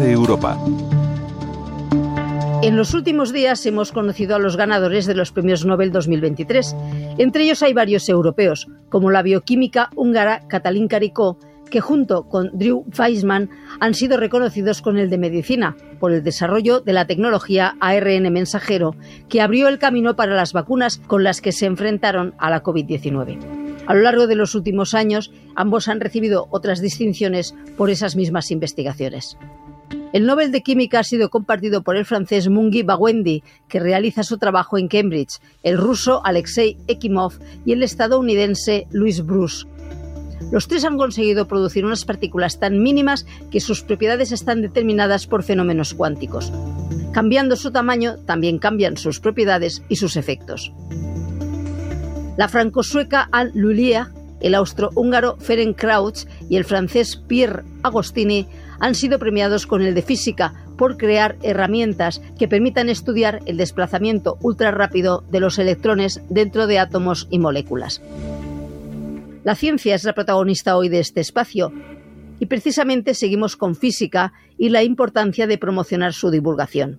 Europa. En los últimos días hemos conocido a los ganadores de los premios Nobel 2023. Entre ellos hay varios europeos, como la bioquímica húngara Katalin Karikó, que junto con Drew Weissman han sido reconocidos con el de medicina por el desarrollo de la tecnología ARN mensajero que abrió el camino para las vacunas con las que se enfrentaron a la COVID-19. A lo largo de los últimos años, ambos han recibido otras distinciones por esas mismas investigaciones. El Nobel de Química ha sido compartido por el francés Mungi Bawendi, que realiza su trabajo en Cambridge, el ruso Alexei Ekimov y el estadounidense Louis Bruce. Los tres han conseguido producir unas partículas tan mínimas que sus propiedades están determinadas por fenómenos cuánticos. Cambiando su tamaño, también cambian sus propiedades y sus efectos. La franco-sueca Anne Lullier, el austrohúngaro Ferenc Krauts y el francés Pierre Agostini han sido premiados con el de física por crear herramientas que permitan estudiar el desplazamiento ultrarrápido de los electrones dentro de átomos y moléculas. La ciencia es la protagonista hoy de este espacio y precisamente seguimos con física y la importancia de promocionar su divulgación.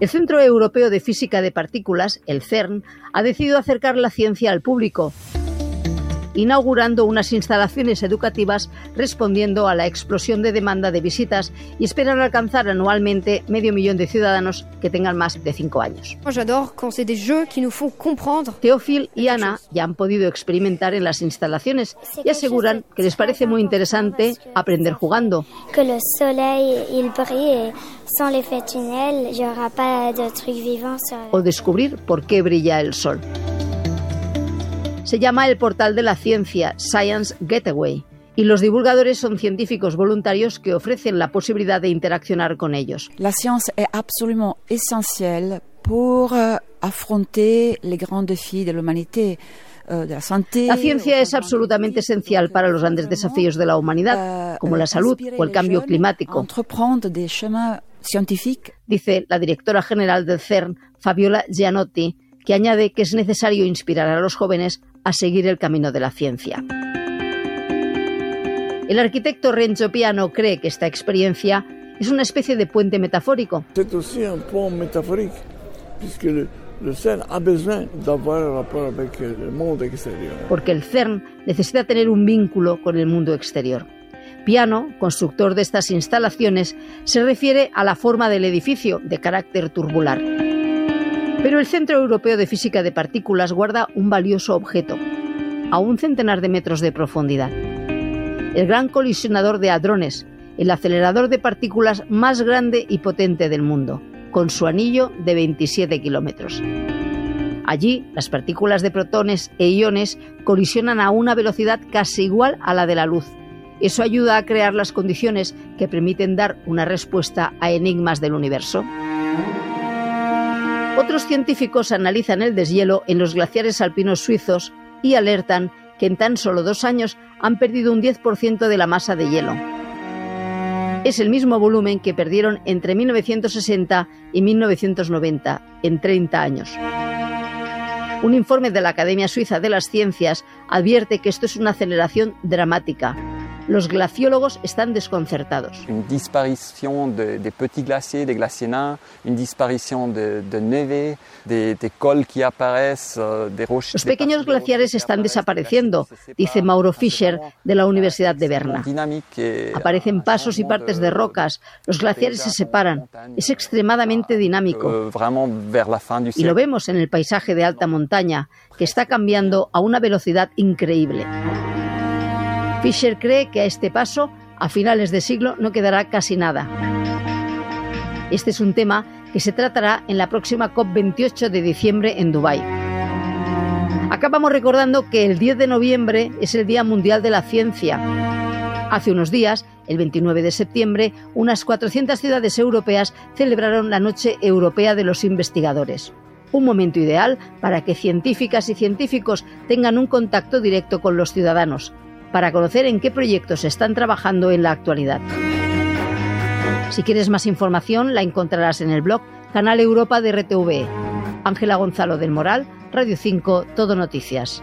El Centro Europeo de Física de Partículas, el CERN, ha decidido acercar la ciencia al público inaugurando unas instalaciones educativas respondiendo a la explosión de demanda de visitas y esperan alcanzar anualmente medio millón de ciudadanos que tengan más de cinco años. Teófil y Ana ya han podido experimentar en las instalaciones y aseguran que les parece muy interesante aprender jugando. O descubrir por qué brilla el sol se llama el portal de la ciencia Science Getaway y los divulgadores son científicos voluntarios que ofrecen la posibilidad de interaccionar con ellos. La ciencia es absolutamente esencial para afrontar los grandes desafíos de la humanidad. La ciencia es absolutamente esencial para los grandes desafíos de la humanidad, como la salud o el cambio climático. Dice la directora general del CERN, Fabiola Gianotti, que añade que es necesario inspirar a los jóvenes a seguir el camino de la ciencia. El arquitecto Renzo Piano cree que esta experiencia es una especie de puente metafórico. Porque el CERN necesita tener un vínculo con el mundo exterior. Piano, constructor de estas instalaciones, se refiere a la forma del edificio, de carácter turbular. Pero el Centro Europeo de Física de Partículas guarda un valioso objeto, a un centenar de metros de profundidad. El gran colisionador de hadrones, el acelerador de partículas más grande y potente del mundo, con su anillo de 27 kilómetros. Allí, las partículas de protones e iones colisionan a una velocidad casi igual a la de la luz. Eso ayuda a crear las condiciones que permiten dar una respuesta a enigmas del universo. Otros científicos analizan el deshielo en los glaciares alpinos suizos y alertan que en tan solo dos años han perdido un 10% de la masa de hielo. Es el mismo volumen que perdieron entre 1960 y 1990, en 30 años. Un informe de la Academia Suiza de las Ciencias advierte que esto es una aceleración dramática los glaciólogos están desconcertados. Una desaparición de, de petits glaciers, de glaciers una desaparición de, de nieve, de, de col que aparece, de roches. Los pequeños glaciares están desapareciendo, dice Mauro Fischer de la Universidad de Berna. Aparecen pasos y partes de rocas, los glaciares se separan, es extremadamente dinámico. Euh, y lo vemos en el paisaje de alta montaña, que está cambiando a una velocidad increíble. Fisher cree que a este paso, a finales de siglo, no quedará casi nada. Este es un tema que se tratará en la próxima COP28 de diciembre en Dubái. Acabamos recordando que el 10 de noviembre es el Día Mundial de la Ciencia. Hace unos días, el 29 de septiembre, unas 400 ciudades europeas celebraron la Noche Europea de los Investigadores. Un momento ideal para que científicas y científicos tengan un contacto directo con los ciudadanos, para conocer en qué proyectos están trabajando en la actualidad. Si quieres más información, la encontrarás en el blog Canal Europa de RTV. Ángela Gonzalo del Moral, Radio 5, Todo Noticias.